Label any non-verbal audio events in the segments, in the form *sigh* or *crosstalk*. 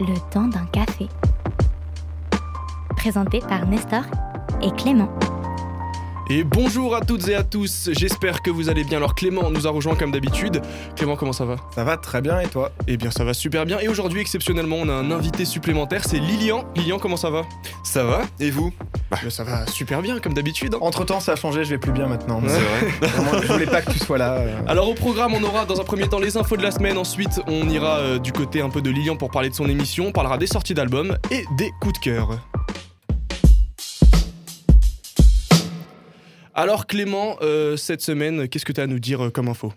Le temps d'un café. Présenté par Nestor et Clément. Et bonjour à toutes et à tous, j'espère que vous allez bien. Alors Clément nous a rejoint comme d'habitude. Clément, comment ça va? Ça va très bien et toi? Eh bien ça va super bien. Et aujourd'hui exceptionnellement on a un invité supplémentaire, c'est Lilian. Lilian, comment ça va? Ça va Et vous? Bah, Ça va super bien comme d'habitude. Hein. Entre temps ça a changé, je vais plus bien maintenant. C'est vrai. Vraiment, je voulais pas que tu sois là. euh. Alors au programme on aura dans un premier temps les infos de la semaine, ensuite on ira euh, du côté un peu de Lilian pour parler de son émission, on parlera des sorties d'albums et des coups de cœur. Alors Clément, euh, cette semaine, qu'est-ce que tu as à nous dire euh, comme info?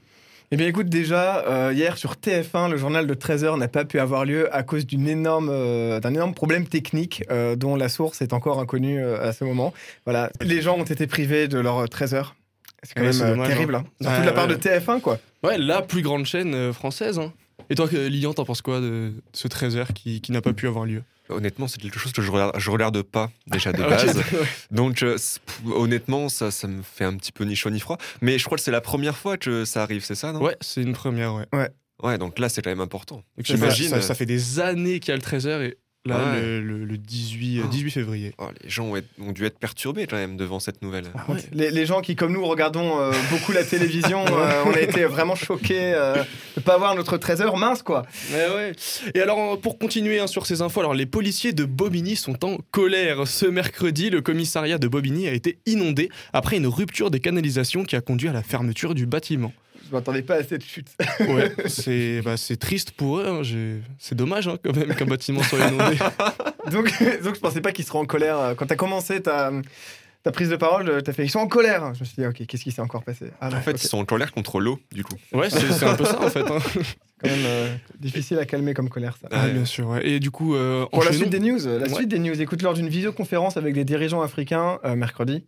Eh bien écoute déjà, euh, hier sur TF1, le journal de 13h n'a pas pu avoir lieu à cause d'une énorme, euh, d'un énorme problème technique euh, dont la source est encore inconnue à ce moment. Voilà, les gens ont été privés de leur 13h. C'est quand Ouais, même dommage, terrible, hein. surtout de la part ouais. de TF1 quoi. Ouais, la plus grande chaîne française. hein. Et toi, Lilian, t'en penses quoi de ce 13h qui, qui n'a pas pu avoir lieu? Honnêtement, c'est quelque chose que je regarde, je regarde pas déjà de *laughs* base. ouais. Donc, euh, honnêtement, ça, ça me fait un petit peu ni chaud ni froid. Mais je crois que c'est la première fois que ça arrive, c'est ça, non? Ouais, c'est une première, ouais. Ouais, donc là, c'est quand même important. Donc, ça, J'imagine. Ça, ça fait des années qu'il y a le 13h et là, Ouais. le, le- le 18, euh, Oh. 18 février. Oh, les gens ont, être- ont dû être perturbés quand même devant cette nouvelle. Ah ouais. Les, les gens qui, comme nous, regardons euh, *laughs* beaucoup la télévision, euh, on a été vraiment choqués euh, de ne pas avoir notre 13h mince quoi. Ouais. Et alors, pour continuer hein, sur ces infos, alors les policiers de Bobigny sont en colère. Ce mercredi, le commissariat de Bobigny a été inondé après une rupture des canalisations qui a conduit à la fermeture du bâtiment. Je m'attendais pas à cette chute. Ouais, *laughs* c'est bah, c'est triste pour eux. hein, C'est dommage hein, quand même qu'un bâtiment soit inondé. *laughs* Donc, donc je pensais pas qu'ils seraient en colère. euh, Quand t'as commencé ta, ta prise de parole, euh, t'as fait ils sont en colère. Je me suis dit ok, qu'est-ce qui s'est encore passé? Ah, En ouais, fait, ils sont en colère contre l'eau, du coup. Ouais, c'est un peu ça en fait. hein. quand même euh, difficile à calmer comme colère ça. Ah, bien sûr. ouais. Et du coup, euh, Pour la suite des news, la Ouais. suite des news. Écoute, lors d'une visioconférence avec des dirigeants africains euh, mercredi,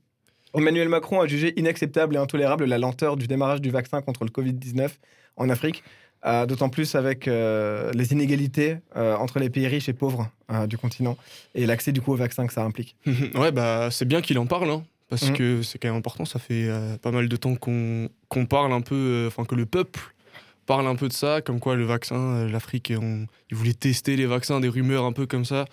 Emmanuel Macron a jugé inacceptable et intolérable la lenteur du démarrage du vaccin contre le Covid-19 en Afrique. euh, D'autant plus avec euh, les inégalités euh, entre les pays riches et pauvres du continent et l'accès du coup au vaccin que ça implique. *laughs* ouais, bah c'est bien qu'il en parle, hein, parce Mhm. que c'est quand même important. Ça fait pas mal de temps qu'on parle un peu, enfin que le peuple parle un peu de ça, comme quoi le vaccin, l'Afrique, ils voulaient tester les vaccins, des rumeurs un peu comme ça.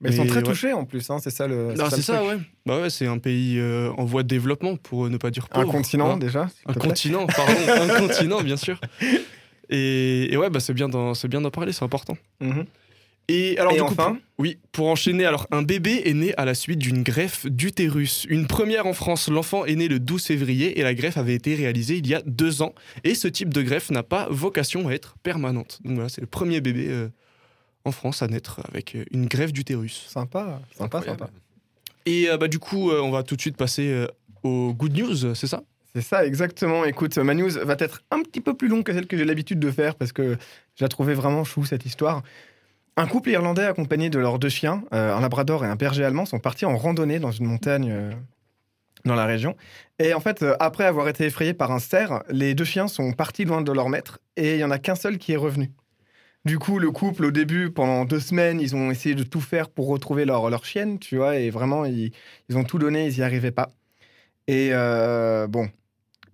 Mais ils sont très ouais. touchés en plus, hein, c'est ça le. Ah, c'est ça, truc. ouais. Bah ouais, c'est un pays euh, en voie de développement, pour ne pas dire Un pauvre. continent hein. déjà. Un te plaît. continent, pardon, *laughs* un continent, bien sûr. Et, et ouais, bah c'est bien d'en parler, c'est important. Mhm. Et alors Et du coup, enfin pour- oui, pour enchaîner, alors un bébé est né à la suite d'une greffe d'utérus. Une première en France, l'enfant est né le 12 février et la greffe avait été réalisée il y a deux ans. Et ce type de greffe n'a pas vocation à être permanente. Donc voilà, c'est le premier bébé euh, en France à naître avec euh, une greffe d'utérus. Sympa, sympa, Incroyable. sympa. Et euh, bah du coup, euh, on va tout de suite passer euh, aux good news, c'est ça? C'est ça, exactement. Écoute, ma news va être un petit peu plus longue que celle que j'ai l'habitude de faire parce que j'ai trouvé vraiment chou cette histoire. Un couple irlandais accompagné de leurs deux chiens, euh, un labrador et un berger allemand, sont partis en randonnée dans une montagne euh, dans la région. Et en fait, euh, après avoir été effrayés par un cerf, les deux chiens sont partis loin de leur maître et il y en a qu'un seul qui est revenu. Du coup, le couple, au début, pendant deux semaines, ils ont essayé de tout faire pour retrouver leur, leur chienne, tu vois, et vraiment, ils, ils ont tout donné, ils n'y arrivaient pas. Et euh, bon,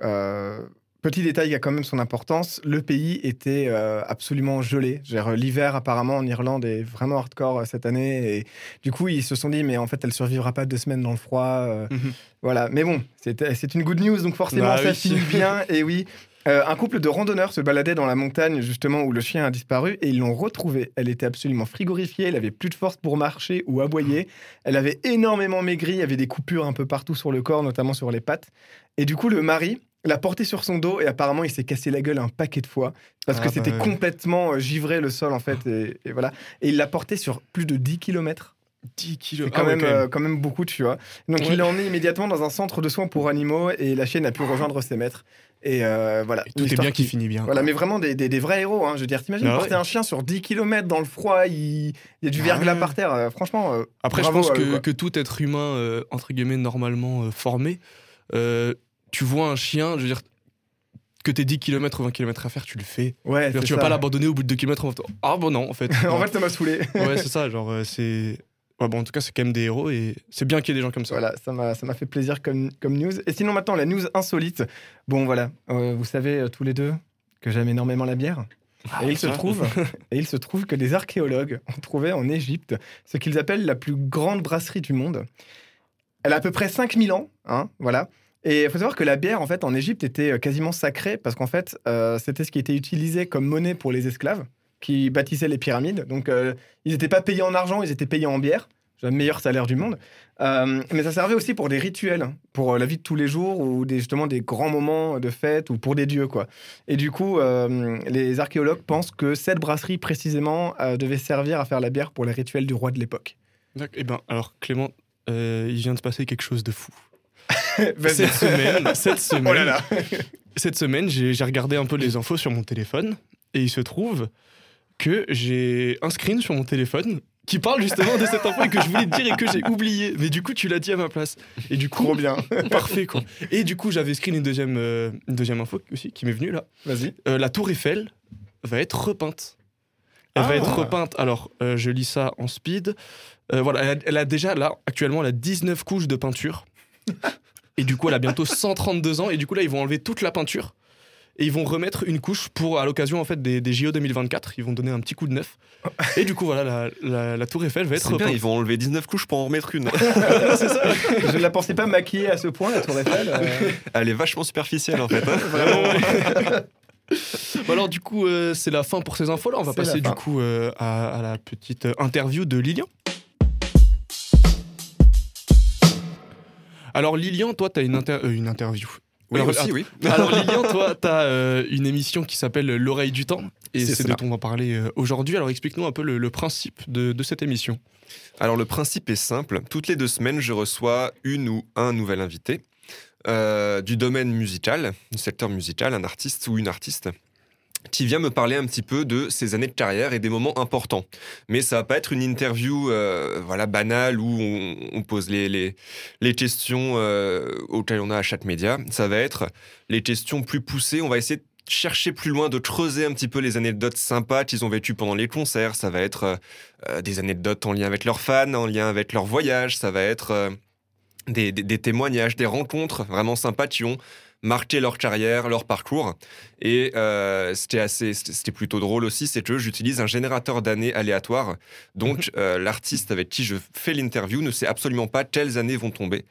euh, petit détail qui a quand même son importance, le pays était euh, absolument gelé. L'hiver, apparemment, en Irlande est vraiment hardcore cette année. Et du coup, ils se sont dit, mais en fait, elle survivra pas deux semaines dans le froid. Mhm. Voilà. Mais bon, c'est une good news, donc forcément, Bah ça oui. finit bien. Et oui. Euh, un couple de randonneurs se baladait dans la montagne justement où le chien a disparu et ils l'ont retrouvée. Elle était absolument frigorifiée, elle avait plus de force pour marcher ou aboyer. Elle avait énormément maigri, il y avait des coupures un peu partout sur le corps, notamment sur les pattes. Et du coup, le mari l'a portée sur son dos et apparemment il s'est cassé la gueule un paquet de fois parce Ah que bah c'était ouais. complètement euh, givré le sol en fait. Et, et voilà. Et il l'a portée sur plus de 10 km. 10 kilos. C'est quand, Ah ouais, quand même. euh, quand même beaucoup, tu vois. Donc Ouais. il l'a emmené immédiatement dans un centre de soins pour animaux et la chienne a pu rejoindre ses maîtres. Et euh, voilà. Et tout est bien qui finit bien. Voilà, mais vraiment des, des- des vrais héros. Hein. Je veux dire, t'imagines Ah porter ouais. un chien sur 10 km dans le froid, il, il y a du Ah verglas ouais. par terre. euh, franchement, euh, Après, bravo je pense que, que tout être humain, euh, entre guillemets, normalement euh, formé, euh, tu vois un chien, je veux dire, que t'es 10 km ou 20 km à faire, tu le fais. Ouais, dire, tu vas ça. pas l'abandonner au bout de 2 km en Ah bon, non, en fait. *laughs* en fait, ça m'a saoulé. ouais, c'est ça, genre, euh, c'est. Ouais, bon, en tout cas, c'est quand même des héros et c'est bien qu'il y ait des gens comme ça. Voilà, ça m'a, fait plaisir comme, comme news. Et sinon, maintenant, la news insolite. Bon, voilà, euh, vous savez euh, tous les deux que j'aime énormément la bière. Et il, se trouve, *laughs* et il se trouve que des archéologues ont trouvé en Égypte ce qu'ils appellent la plus grande brasserie du monde. Elle a à peu près 5000 ans, hein, voilà. Et il faut savoir que la bière, en fait, en Égypte, était euh, quasiment sacrée parce qu'en fait, euh, c'était ce qui était utilisé comme monnaie pour les esclaves qui bâtissaient les pyramides. Donc, euh, ils n'étaient pas payés en argent, ils étaient payés en bière. C'est le meilleur salaire du monde. Euh, mais ça servait aussi pour des rituels, pour euh, la vie de tous les jours ou des, justement des grands moments de fête ou pour des dieux, quoi. Et du coup, euh, les archéologues pensent que cette brasserie, précisément, devait servir à faire la bière pour les rituels du roi de l'époque. Eh ben, alors Clément, il vient de se passer quelque chose de fou. *laughs* Cette semaine, cette semaine, *laughs* Oh là là cette semaine, j'ai regardé un peu les infos sur mon téléphone et il se trouve que j'ai un screen sur mon téléphone qui parle justement de cette info et que je voulais te dire et que j'ai oublié. Mais du coup, tu l'as dit à ma place. Et du coup, Trop bien. *laughs* parfait quoi. Et du coup, j'avais screen une deuxième, euh, une deuxième info aussi qui m'est venue là. Vas-y. Euh, la tour Eiffel va être repeinte. Elle Ah. va être repeinte. Alors, euh, je lis ça en speed. Voilà, elle a, elle a déjà, là, actuellement, elle a 19 couches de peinture. Et du coup, elle a bientôt 132 ans. Et du coup, là, ils vont enlever toute la peinture. Et ils vont remettre une couche pour, à l'occasion, en fait, des, des JO 2024. Ils vont donner un petit coup de neuf. Et du coup, voilà, la, la- la tour Eiffel va être C'est bien, ils vont enlever 19 couches pour en remettre une. *laughs* Je ne la pensais pas maquillée à ce point, la Tour Eiffel. euh, *laughs* Elle est vachement superficielle en fait. hein. *laughs* vraiment. Bon, alors, du coup, euh, c'est la fin pour ces infos-là. On va passer, du coup, euh, à, à la petite interview de Lilian. Alors, Lilian, toi, tu as une, inter- euh, une interview. Oui, Alors, aussi, oui. *laughs* Alors, Lilian, toi, tu as une émission qui s'appelle L'oreille du temps. Et C'est de dont on va parler euh, aujourd'hui. Alors, explique-nous un peu le, le principe de, de cette émission. Alors le principe est simple. Toutes les deux semaines, je reçois une ou un nouvel invité euh, du domaine musical, du secteur musical, un artiste ou une artiste qui vient me parler un petit peu de ses années de carrière et des moments importants. Mais ça va pas être une interview euh, voilà banale où on, pose les, questions euh, auxquelles on a à chaque média. Ça va être les questions plus poussées. On va essayer de chercher plus loin, de creuser un petit peu les anecdotes sympas qu'ils ont vécues pendant les concerts. Ça va être euh, euh, des anecdotes en lien avec leurs fans, en lien avec leur voyage. Ça va être des témoignages, des rencontres vraiment sympas qui ont marqué leur carrière, leur parcours. Et euh, c'était assez, c'était plutôt drôle aussi, c'est que j'utilise un générateur d'années aléatoire. Donc *laughs* euh, l'artiste avec qui je fais l'interview ne sait absolument pas quelles années vont tomber.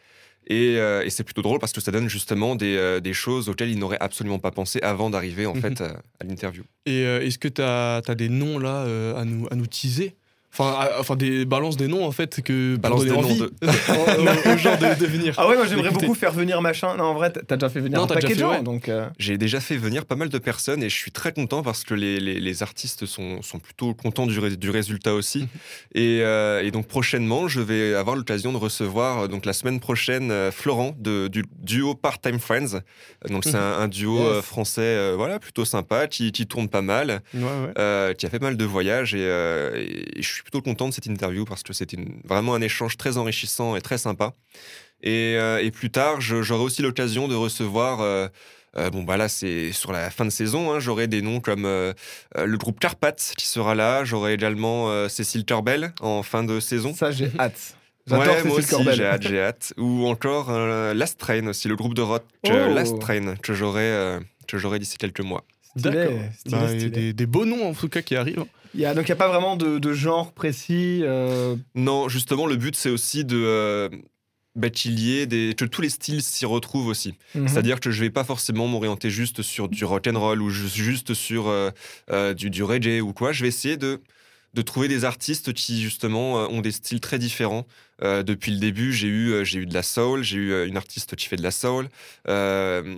Et, euh, et c'est plutôt drôle parce que ça donne justement des, euh, des choses auxquelles il n'aurait absolument pas pensé avant d'arriver en *laughs* fait à l'interview. Et euh, est-ce que tu as, des noms là à, nous, à nous teaser? Enfin, à- enfin des balance des noms en fait que Balance des noms de- *laughs* aux, gens de, de venir. Ah ouais, moi j'aimerais beaucoup faire venir machin. Non, en vrai, t'as déjà fait venir Non, un t'as paquet déjà de fait, gens, ouais. donc. euh, J'ai déjà fait venir pas mal de personnes et je suis très content parce que les, les- les artistes sont, sont plutôt contents du, ré- du résultat aussi. et, euh, et donc prochainement, je vais avoir l'occasion de recevoir euh, donc la semaine prochaine Florent de, du duo Part-Time Friends. Donc c'est un, un duo Yes. français euh, voilà plutôt sympa qui, qui tourne pas mal. Ouais, ouais. euh, qui a fait pas mal de voyages et, euh, et je suis plutôt content de cette interview parce que c'était vraiment un échange très enrichissant et très sympa. Et, euh, et plus tard, j'aurai aussi l'occasion de recevoir. euh, euh, bon, bah là, c'est sur la fin de saison. hein, j'aurai des noms comme euh, le groupe Carpath qui sera là. J'aurai également euh, Cécile Corbel en fin de saison. Ça, j'ai hâte. J'adore Ouais, moi aussi, j'ai hâte, j'ai hâte. Ou encore Last Train aussi, le groupe de rock Oh. Last Train que j'aurai que j'aurai d'ici quelques mois. Stylé, D'accord. stylé, Bah, il y a stylé. des, des beaux noms en tout cas qui arrivent. hein. Il y a, donc il n'y a pas vraiment de, de genre précis. euh, Non, justement, le but, c'est aussi de. euh, bah, qu'il y ait des, que tous les styles s'y retrouvent aussi. mhm. C'est-à-dire que je vais pas forcément m'orienter juste sur du rock and roll ou ju- juste sur euh, euh, du, du reggae ou quoi. Je vais essayer de, de trouver des artistes qui justement euh, ont des styles très différents. Euh, depuis le début, j'ai eu, euh, j'ai eu de la soul, j'ai eu une artiste qui fait de la soul, euh,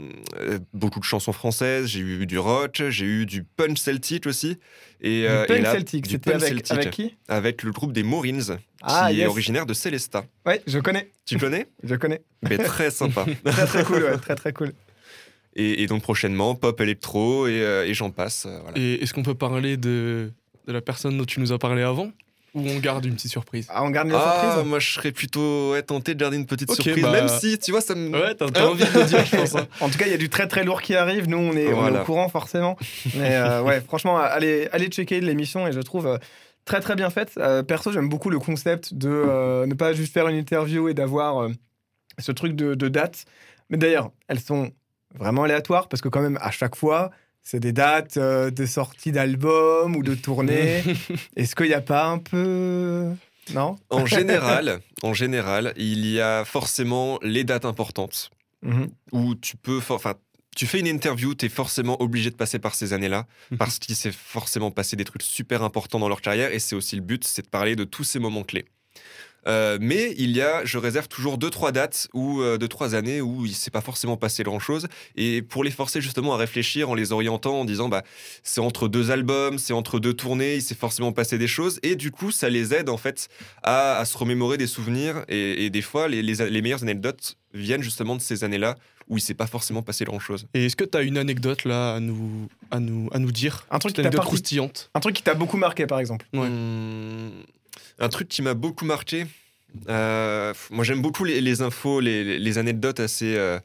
beaucoup de chansons françaises, j'ai eu du rock, j'ai eu du punch celtique aussi. Et, Du euh, et punk là, celtique, c'était punk avec, celtique, avec qui? avec le groupe des Moorings, Ah, qui est originaire de Célestat. Ouais, je connais. Tu connais? *laughs* Je connais. Mais très sympa. *laughs* Très très cool, ouais, très très cool. Et, et donc prochainement, pop électro et, et j'en passe. voilà. Et est-ce qu'on peut parler de, de la personne dont tu nous as parlé avant Ou on garde une petite surprise Ah, on garde les Ah, surprises moi je serais plutôt ouais, tenté de garder une petite surprise, bah- même si tu vois, ça me. Ouais, *laughs* t'as envie de le dire, je pense. hein. En tout cas, il y a du très très lourd qui arrive. Nous, on est, on est Voilà. au courant forcément. Mais euh, *laughs* ouais, franchement, allez, allez checker l'émission et je trouve euh, très très bien faite. Euh, perso, j'aime beaucoup le concept de euh, ne pas juste faire une interview et d'avoir euh, ce truc de, de date. Mais d'ailleurs, elles sont vraiment aléatoires parce que quand même, à chaque fois, C'est des dates euh, de sortie d'albums ou de tournées. *laughs* Est-ce qu'il n'y a pas un peu. Non? En général, *laughs* en général, il y a forcément les dates importantes Mhm. où tu peux, for- enfin, tu fais une interview, tu es forcément obligé de passer par ces années-là Mhm. parce qu'il s'est forcément passé des trucs super importants dans leur carrière et c'est aussi le but, c'est de parler de tous ces moments clés. Euh, mais il y a, je réserve toujours deux trois dates ou euh, deux trois années où il s'est pas forcément passé grand chose et pour les forcer justement à réfléchir en les orientant en disant bah c'est entre deux albums, c'est entre deux tournées, il s'est forcément passé des choses et du coup ça les aide en fait à, à se remémorer des souvenirs et, et des fois les, les- les meilleures anecdotes viennent justement de ces années-là où il s'est pas forcément passé grand chose. Et est-ce que tu as une anecdote là à nous, à nous, à nous dire? Un truc qui t'a croustillante. Un truc qui t'a beaucoup marqué, par exemple. Ouais. Hum, un truc qui m'a beaucoup marqué. euh, moi, j'aime beaucoup les, infos, les, anecdotes assez euh,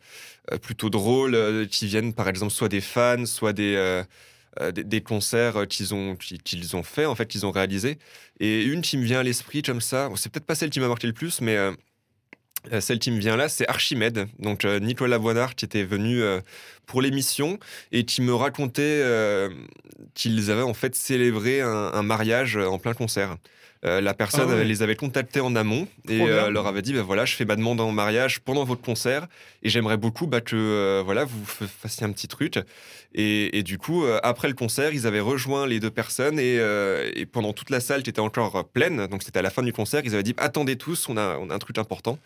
euh, plutôt drôles qui viennent, par exemple, soit des fans, soit des, des, concerts qu'ils ont, qui- qu'ils ont fait, en fait, qu'ils ont réalisé. Et une qui me vient à l'esprit comme ça, c'est peut-être pas celle qui m'a marqué le plus, mais celle qui me vient là, c'est Archimède, donc Nicolas Voinard qui était venu pour l'émission et qui me racontait qu'ils avaient en fait célébré un mariage en plein concert. Euh, la personne Ah ouais. les avait contactés en amont et Trop euh, leur avait dit bah, voilà je fais ma demande en mariage pendant votre concert et j'aimerais beaucoup bah, que euh, voilà vous fassiez un petit truc et, et du coup euh, après le concert ils avaient rejoint les deux personnes et, euh, et pendant toute la salle qui était encore pleine donc c'était à la fin du concert ils avaient dit attendez tous on a, on a un truc important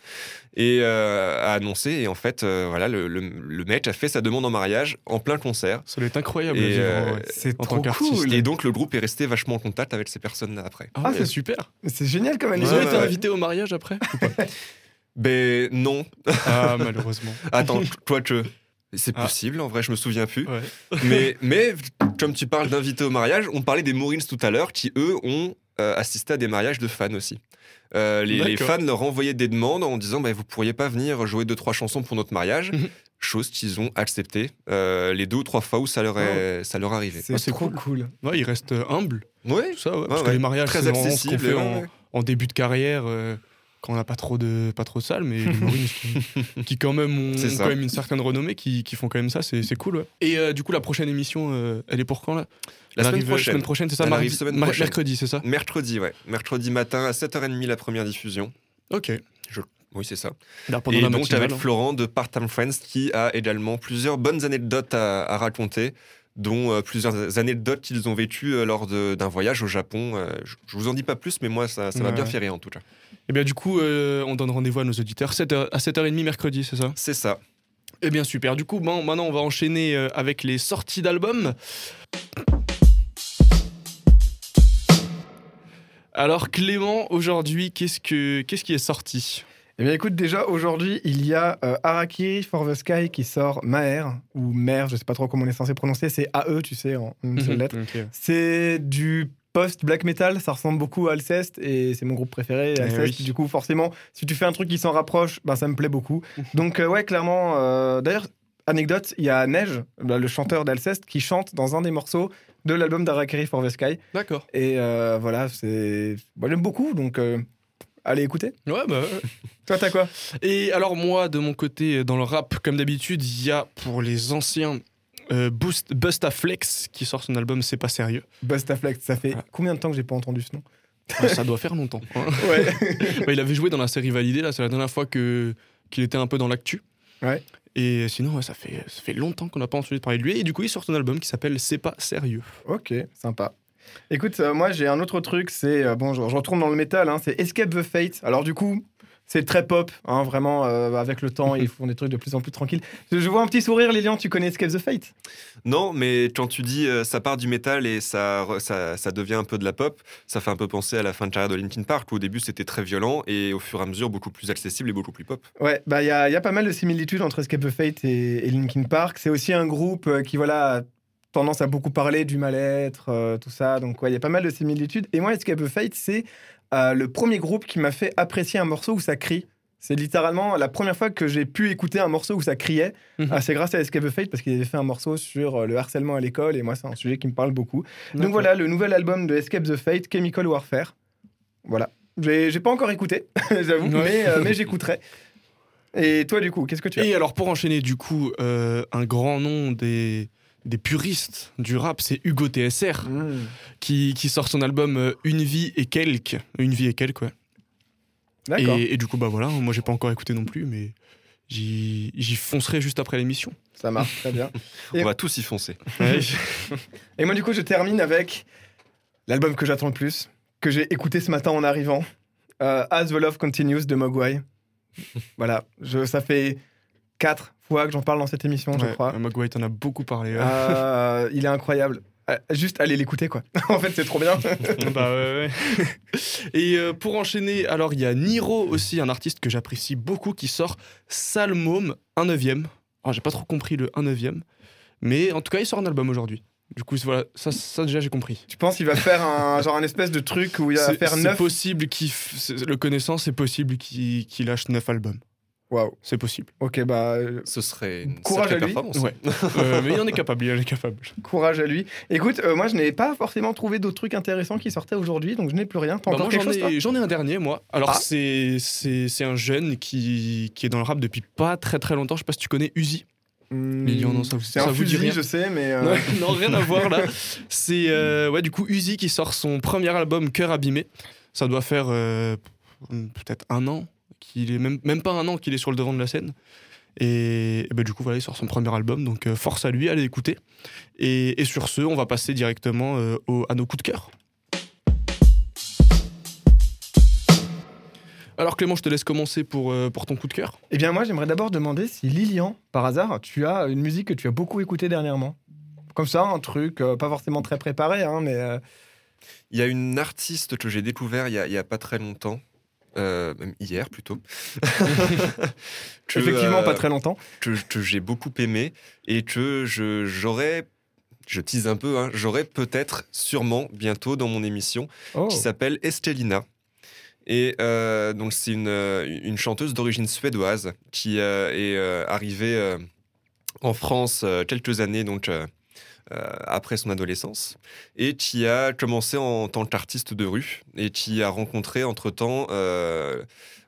et euh, à annoncer et en fait euh, voilà le, le- le mec a fait sa demande en mariage en plein concert Ça doit être incroyable. Et, euh. C'est En trop cool. et donc le groupe est resté vachement en contact avec ces personnes là après Ah, Ah, ouais, c'est- super. C'est génial comme Ils anecdote. ont été invités au mariage après *laughs* ben non Ah, malheureusement. *laughs* attends toi que c'est Ah. possible en vrai je me souviens plus Ouais. *laughs* mais, mais comme tu parles d'invités au mariage, on parlait des Moorings tout à l'heure, qui eux ont euh, assisté à des mariages de fans aussi. Euh, les, fans leur envoyaient des demandes en disant bah, vous pourriez pas venir jouer deux trois chansons pour notre mariage. Chose qu'ils ont accepté euh, les deux ou trois fois où ça leur est, ça leur arrivait. C'est Ah, c'est trop cool. cool. Ouais, ils restent euh, humbles, Ouais, tout ça. ouais, parce Ouais, que ouais. les mariages, très c'est vraiment ce qu'on accessible. fait ouais, en, ouais. en début de carrière. euh, quand on n'a pas trop de pas trop de salles, mais les qui, qui quand même ont, quand même une certaine renommée, qui, qui font quand même ça, c'est c'est cool. ouais. Et euh, du coup, la prochaine émission, euh, elle est pour quand là? La semaine arrive, prochaine. semaine prochaine, c'est ça mardi- semaine prochaine. Mercredi, c'est ça? Mercredi, ouais. Mercredi matin à 7h30 la première diffusion. Ok. Oui, c'est ça. Là, Et donc matinale, avec hein. Florent de Part-Time Friends qui a également plusieurs bonnes anecdotes à, à raconter, dont euh, plusieurs anecdotes qu'ils ont vécues euh, lors d'un voyage au Japon. Euh, je, je vous en dis pas plus, mais moi ça, ça m'a Ouais. bien fait rire en tout cas. Et bien du coup, euh, on donne rendez-vous à nos auditeurs 7h à 7h30 mercredi, c'est ça? C'est ça. Eh bien super, du coup maintenant on va enchaîner avec les sorties d'albums. Alors Clément, aujourd'hui, qu'est-ce, que, qu'est-ce qui est sorti? Eh bien, écoute, déjà, aujourd'hui, il y a euh, Harakiri for the Sky qui sort Maer, ou Mer, je sais pas trop comment on est censé prononcer, c'est AE, tu sais, en une seule lettre. Ok. C'est du post-black metal, ça ressemble beaucoup à Alceste, et c'est mon groupe préféré, Eh Alceste. oui. Du coup, forcément, si tu fais un truc qui s'en rapproche, ben, ça me plaît beaucoup. Donc, euh, ouais, clairement, euh, d'ailleurs, anecdote, il y a Neige, bah, le chanteur d'Alceste, qui chante dans un des morceaux de l'album d'Harakiri for the Sky. D'accord. Et euh, voilà, c'est. Moi, j'aime beaucoup, donc euh, allez écouter? Ouais, bah. *laughs* Toi, t'as quoi? Et alors moi, de mon côté, dans le rap, comme d'habitude, il y a pour les anciens euh, Boost- Busta Flex qui sort son album C'est pas sérieux. Bustaflex, ça fait Ah. combien de temps que j'ai pas entendu ce nom? Ouais, ça doit faire longtemps. hein. *laughs* Ouais. *laughs* Bah, il avait joué dans la série Validée, là, c'est la dernière fois que qu'il était un peu dans l'actu. Ouais. Et sinon, ouais, ça, fait, ça fait longtemps qu'on n'a pas entendu parler de lui. Et du coup, il sort son album qui s'appelle C'est pas sérieux. ok, sympa. Écoute, euh, moi j'ai un autre truc, c'est. euh, bon, je, je retourne dans le métal, hein, c'est Escape the Fate. Alors, du coup. C'est très pop, hein, vraiment, euh, avec le temps, *laughs* ils font des trucs de plus en plus tranquilles. Je, vois un petit sourire, Lilian, tu connais Escape the Fate? Non, mais quand tu dis euh, ça part du métal et ça, ça, ça devient un peu de la pop, ça fait un peu penser à la fin de carrière de Linkin Park où au début c'était très violent et au fur et à mesure beaucoup plus accessible et beaucoup plus pop. Ouais, bah il y a, il y a pas mal de similitudes entre Escape the Fate et, et Linkin Park. C'est aussi un groupe qui, voilà, tendance à beaucoup parler du mal-être, euh, tout ça. Donc, ouais, il y a pas mal de similitudes. Et moi, Escape the Fate, c'est euh, le premier groupe qui m'a fait apprécier un morceau où ça crie. C'est littéralement la première fois que j'ai pu écouter un morceau où ça criait. Mhm. Ah, c'est grâce à Escape the Fate parce qu'il avait fait un morceau sur euh, le harcèlement à l'école et moi, c'est un sujet qui me parle beaucoup. Donc voilà, le nouvel album de Escape the Fate, Chemical Warfare. Voilà. J'ai j'ai pas encore écouté, *laughs* j'avoue, Ouais. mais, euh, mais j'écouterai. Et toi, du coup, qu'est-ce que tu as Et alors, pour enchaîner, du coup, euh, un grand nom des, des puristes du rap, c'est Hugo TSR Mmh. qui, qui sort son album euh, Une vie et quelques. Une vie et quelques, ouais. D'accord, Et, et du coup, bah voilà, moi j'ai pas encore écouté non plus, mais j'y j'y foncerai juste après l'émission. ça marche très bien. *laughs* On Et- va tous y foncer. Ouais. *laughs* Et moi, du coup, je termine avec l'album que j'attends le plus, que j'ai écouté ce matin en arrivant, euh, As the Love Continues de Mogwai. voilà, je, ça fait quatre fois que j'en parle dans cette émission, je crois. Mogwai t'en a beaucoup parlé. ouais. Euh, il est incroyable. Euh, Juste allez l'écouter, quoi. *laughs* en fait, c'est trop bien. *laughs* bah ouais, ouais. *laughs* Et euh, pour enchaîner, alors il y a Niro aussi, un artiste que j'apprécie beaucoup, qui sort Salmôme, un neuvième. Alors j'ai pas trop compris le un neuvième, mais en tout cas il sort un album aujourd'hui. Du coup voilà, ça, ça déjà j'ai compris. tu penses qu'il va faire un genre un espèce de truc où il va C'est faire c'est neuf? possible qu'il, f- c'est- le connaissant, c'est possible qu'il lâche neuf albums. Waouh. C'est possible. Ok, bah euh, Ce serait une Courage à lui. performance. Ouais. *laughs* Euh, mais il en est capable, il en est capable. courage à lui. Écoute, euh, moi, je n'ai pas forcément trouvé d'autres trucs intéressants qui sortaient aujourd'hui, donc je n'ai plus rien. T'as Bah, encore moi, quelque j'en chose, ai, j'en ai un dernier, moi. Alors, Ah. c'est, c'est, c'est un jeune qui, qui est dans le rap depuis pas très très longtemps. Je sais pas si tu connais Uzi. Lilian, non, ça vous- C'est ça un vous dit fusil, rien je sais, mais. euh, Non, non, rien à voir là. *laughs* C'est euh, ouais, du coup Uzi qui sort son premier album Cœur abîmé. Ça doit faire euh, peut-être un an qu'il est même même pas un an qu'il est sur le devant de la scène. Et, et ben, du coup voilà, il sort son premier album, donc euh, force à lui, allez l'écouter. Et, et sur ce, on va passer directement euh, au- à nos coups de cœur. Alors Clément, je te laisse commencer pour, euh, pour ton coup de cœur. Eh bien, moi, j'aimerais d'abord demander si Lilian, par hasard, tu as une musique que tu as beaucoup écoutée dernièrement. Comme ça, un truc, euh, pas forcément très préparé, hein, mais. euh, Il y a une artiste que j'ai découvert il y a, il y a pas très longtemps, euh, hier plutôt. *laughs* Que, effectivement, euh, pas très longtemps. que, que j'ai beaucoup aimé et que j'aurais, je tease un peu, hein, j'aurais peut-être, sûrement, bientôt dans mon émission, Oh. qui s'appelle Estelina. Et euh, donc c'est une, euh, une chanteuse d'origine suédoise qui euh, est euh, arrivée euh, en France euh, quelques années donc euh, euh, après son adolescence et qui a commencé en tant qu'artiste de rue et qui a rencontré entre-temps euh,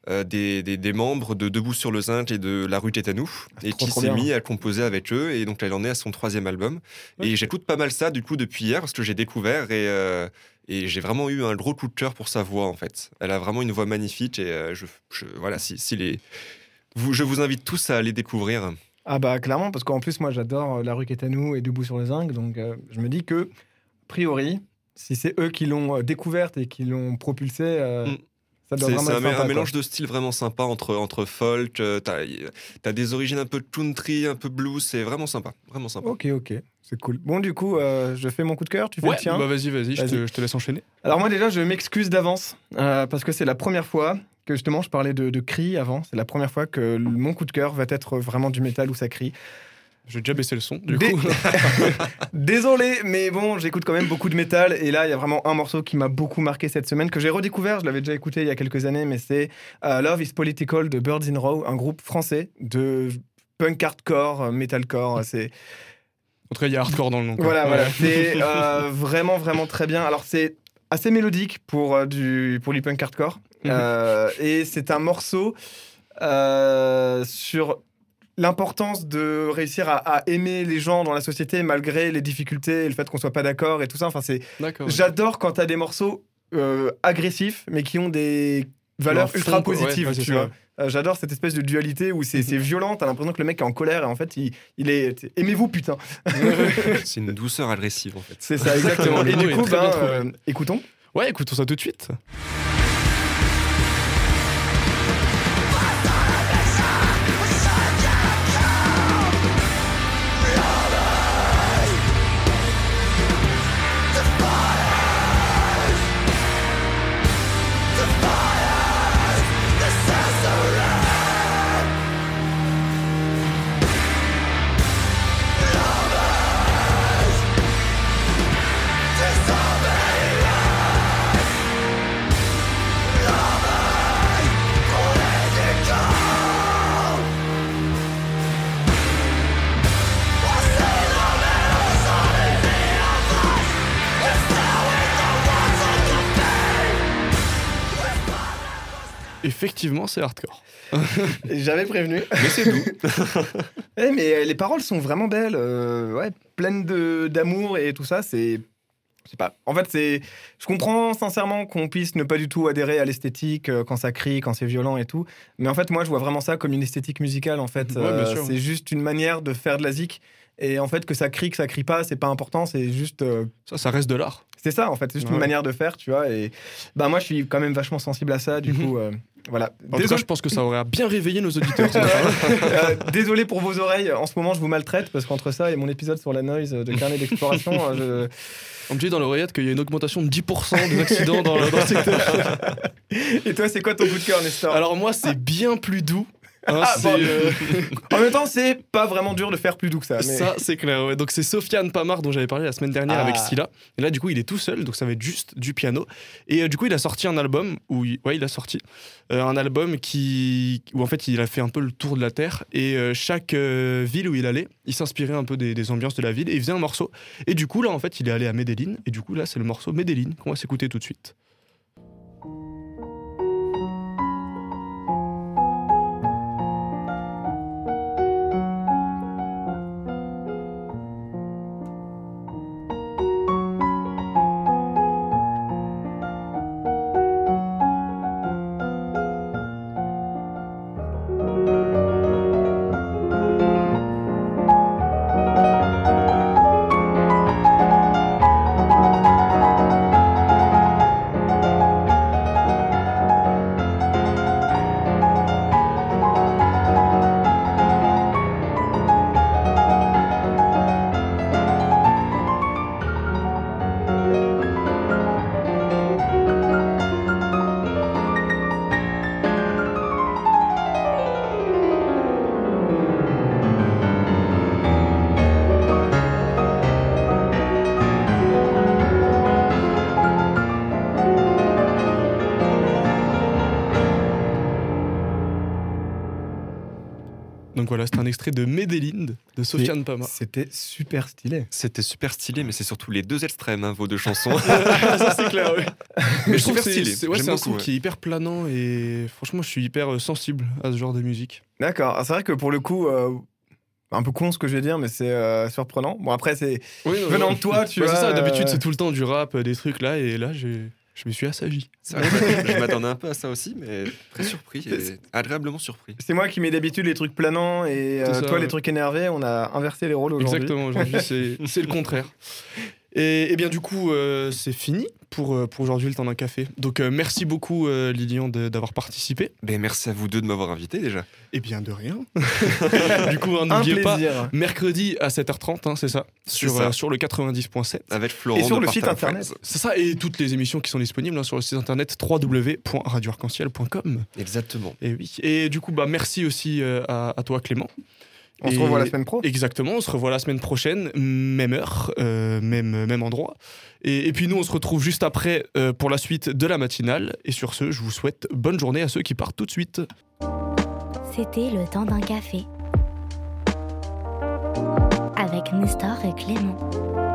euh, des, des- des membres de Debout sur le Zinc et de La rue Tétanou et Ah, trop, qui s'est mis à composer avec eux et donc elle en est à son troisième album et j'écoute pas mal ça du coup depuis hier parce que j'ai découvert et, euh, et j'ai vraiment eu un gros coup de cœur pour sa voix en fait. Elle a vraiment une voix magnifique et euh, je, je- voilà si, si les vous, je vous invite tous à aller découvrir. Ah, bah, clairement, parce qu'en plus, moi, j'adore euh, La rue Quétanou et Debout sur les Zinc, donc euh, je me dis que, a priori, si c'est eux qui l'ont euh, découverte et qui l'ont propulsée, Mm. C'est un, sympa, un quoi. mélange de styles vraiment sympa entre, entre folk, euh, t'as as des origines un peu country, un peu blues, c'est vraiment sympa, vraiment sympa. Ok, ok, c'est cool. Bon, du coup, euh, je fais mon coup de cœur, tu fais Ouais, le tien. bah vas-y, vas-y, je te, je te laisse enchaîner. Alors moi déjà, je m'excuse d'avance euh, parce que c'est la première fois que justement je parlais de, de cri avant. C'est la première fois que mon coup de cœur va être vraiment du métal où ça crie. Je vais déjà baisser le son, du Dé- coup. *laughs* Désolé, mais bon, j'écoute quand même beaucoup de métal et là, il y a vraiment un morceau qui m'a beaucoup marqué cette semaine que j'ai redécouvert. Je l'avais déjà écouté il y a quelques années, mais c'est euh, Love Is Political de Birds in Row, un groupe français de punk hardcore, euh, metalcore. C'est En tout cas, il y a hardcore dans le nom. quoi. Voilà, Ouais. voilà. C'est *laughs* euh, vraiment, vraiment très bien. Alors, c'est assez mélodique pour, euh, du, pour punk hardcore. Mhm. Euh, et c'est un morceau euh, sur l'importance de réussir à, à aimer les gens dans la société malgré les difficultés et le fait qu'on soit pas d'accord et tout ça. Enfin, c'est, j'adore quand tu as des morceaux euh, agressifs mais qui ont des valeurs fond, ultra positives, ouais, tu vois. Euh, J'adore cette espèce de dualité où c'est c'est violent, t'as l'impression que le mec est en colère et en fait il, il est. Aimez-vous putain! *laughs* *laughs* C'est une douceur agressive en fait. C'est ça, exactement. *laughs* Et du coup, ben, euh, écoutons. Ouais, écoutons ça tout de suite. Effectivement, c'est hardcore. *laughs* J'avais prévenu. Mais c'est doux. *laughs* Eh, mais euh, les paroles sont vraiment belles, euh, ouais, pleines de- d'amour et tout ça. C'est, je sais pas. En fait, c'est, je comprends sincèrement qu'on puisse ne pas du tout adhérer à l'esthétique euh, quand ça crie, quand c'est violent et tout. Mais en fait, moi, je vois vraiment ça comme une esthétique musicale. En fait, Ouais, c'est juste une manière de faire de la zik. Et en fait, que ça crie, que ça crie pas, c'est pas important. C'est juste, euh, Ça, ça reste de l'art. c'est ça. En fait, c'est juste Ouais. une manière de faire, tu vois. Et bah moi, je suis quand même vachement sensible à ça. Du Mhm. coup, euh, voilà. En tout cas, Désolé- je pense que ça aurait bien réveillé nos auditeurs. *laughs* Euh, désolé pour vos oreilles. En ce moment, je vous maltraite parce qu'entre ça et mon épisode sur la noise de carnet d'exploration, euh, On me dit dans l'oreillette qu'il y a une augmentation de 10% des accidents dans, le- dans le secteur. je... *laughs* Et toi, c'est quoi ton coup de cœur, Nestor? Alors moi, c'est bien plus doux. Hein, Ah, c'est, bon. euh, En même temps, c'est pas vraiment dur de faire plus doux que ça. Mais... Ça, c'est clair. ouais. Donc, c'est Sofiane Pamar dont j'avais parlé la semaine dernière Ah. avec Scylla. Et là, du coup, il est tout seul, donc ça va être juste du piano. Et euh, du coup, il a sorti un album où, il- ouais, il a sorti euh, un album qui, où en fait, il a fait un peu le tour de la terre. Et euh, chaque euh, ville où il allait, il s'inspirait un peu des, des ambiances de la ville et il faisait un morceau. Et du coup, là, en fait, il est allé à Medellin. Et du coup, là, c'est le morceau Medellin qu'on va s'écouter tout de suite. Donc voilà, c'est un extrait de Medellin de Sofiane Pamar. C'était super stylé. C'était super stylé, mais c'est surtout les deux extrêmes, hein, vos deux chansons. *laughs* ça, c'est clair, oui. Mais je trouve que c'est stylé. c'est- ouais, J'aime c'est un beaucoup, son ouais. qui est hyper planant et franchement, je suis hyper euh, sensible à ce genre de musique. D'accord. Ah, C'est vrai que pour le coup, euh, un peu con ce que je vais dire, mais c'est euh, surprenant. Bon, après, c'est Oui, venant de toi, tu vois. c'est ça, d'habitude, euh, c'est tout le temps du rap, des trucs là, et là, j'ai- je me suis assagi. Vrai que je m'attendais un peu à ça aussi, mais très surpris et agréablement surpris. C'est moi qui mets d'habitude les trucs planants et euh, ça, toi les trucs énervés. On a inversé les rôles aujourd'hui. Exactement, aujourd'hui, c'est le contraire. *laughs* Et, et bien, du coup, euh, c'est fini pour, euh, pour aujourd'hui le temps d'un café. Donc, euh, merci beaucoup, euh, Lilian, de- d'avoir participé. Ben, merci à vous deux de m'avoir invité déjà. Et bien, de rien. *laughs* du coup, hein, Un n'oubliez pas, plaisir. mercredi à 7h30, hein, c'est ça, sur, ça. euh, sur le 90.7. Avec Florent Et sur de le site internet. C'est ça, et toutes les émissions qui sont disponibles hein, sur le site internet www.radioarc-en-ciel.com. Exactement. Et oui. Et du coup, bah, merci aussi euh, à, à toi, Clément. On se revoit la semaine pro. Exactement, on se revoit la semaine prochaine, même heure, euh, même, même endroit. Et, et puis nous, on se retrouve juste après euh, pour la suite de la matinale. Et sur ce, je vous souhaite bonne journée à ceux qui partent tout de suite. C'était le temps d'un café. Avec Nestor et Clément.